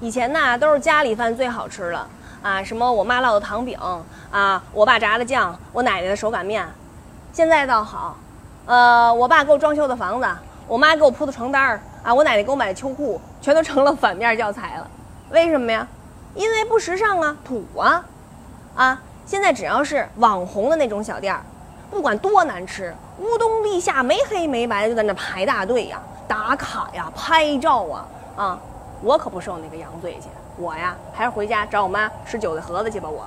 以前呢都是家里饭最好吃了啊，什么我妈烙的糖饼啊，我爸炸的酱，我奶奶的手擀面。现在倒好，呃，我爸给我装修的房子，我妈给我铺的床单儿啊，我奶奶给我买的秋裤，全都成了反面教材了。为什么呀？因为不时尚啊，土啊，啊！现在只要是网红的那种小店儿，不管多难吃，乌冬立夏没黑没白的就在那排大队呀、打卡呀、拍照啊啊！我可不受那个洋罪去，我呀还是回家找我妈吃韭菜盒子去吧我。